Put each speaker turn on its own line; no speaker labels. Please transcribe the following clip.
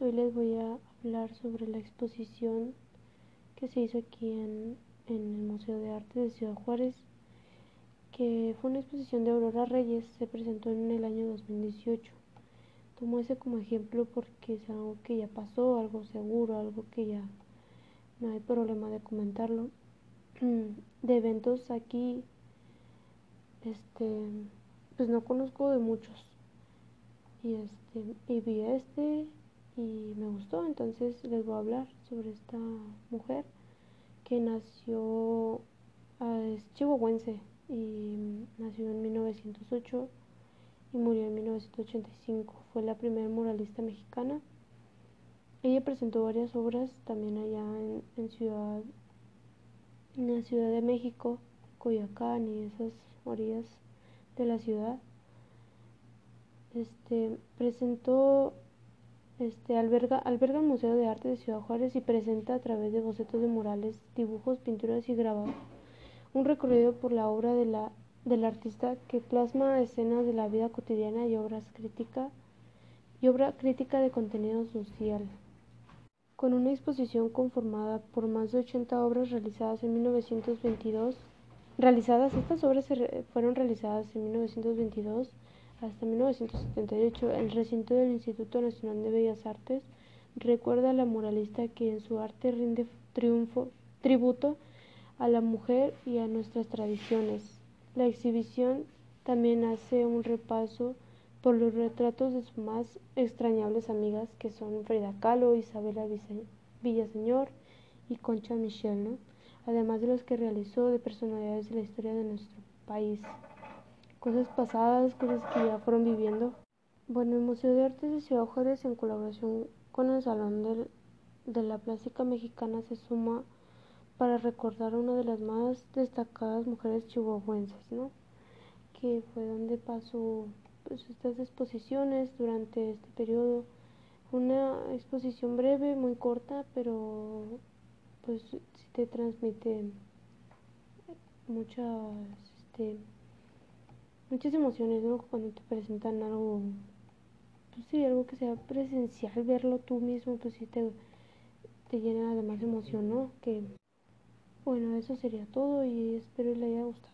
hoy les voy a hablar sobre la exposición que se hizo aquí en, el Museo de Arte de Ciudad Juárez, que fue una exposición de Aurora Reyes, se presentó en el año 2018. Tomo ese como ejemplo porque es algo que ya pasó, algo seguro, algo que ya no hay problema de comentarlo. De eventos aquí, este, pues no conozco de muchos y este y vi este y me gustó entonces les voy a hablar sobre esta mujer que nació ah, es chihuahuense y nació en 1908 y murió en 1985 fue la primera muralista mexicana. Ella presentó varias obras también allá en, en ciudad en la ciudad de México Coyoacán y esas orillas de la ciudad. Este, presentó, este, alberga, alberga el Museo de Arte de Ciudad Juárez y presenta a través de bocetos de murales, dibujos, pinturas y grabados un recorrido por la obra de la, del artista que plasma escenas de la vida cotidiana y obras crítica y obra crítica de contenido social. Con una exposición conformada por más de 80 obras realizadas en 1922, realizadas, estas obras fueron realizadas en 1922 hasta 1978, el recinto del Instituto Nacional de Bellas Artes recuerda a la muralista que en su arte rinde triunfo, tributo a la mujer y a nuestras tradiciones. La exhibición también hace un repaso por los retratos de sus más extrañables amigas que son Frida Kahlo, Isabela Villaseñor y Concha Michel, además de los que realizó de personalidades de la historia de nuestro país cosas pasadas, cosas que ya fueron viviendo. Bueno, el Museo de Artes de Ciudad Juárez, en colaboración con el Salón de la Plástica Mexicana, se suma para recordar a una de las más destacadas mujeres chihuahuenses, ¿no? Que fue donde pasó pues, estas exposiciones durante este periodo. Una exposición breve, muy corta, pero pues sí te transmite muchas este, muchas emociones, ¿no? Cuando te presentan algo, pues sí, algo que sea presencial, verlo tú mismo, pues sí te, te llena de más emoción, ¿no? Que, bueno, eso sería todo y espero le haya gustado.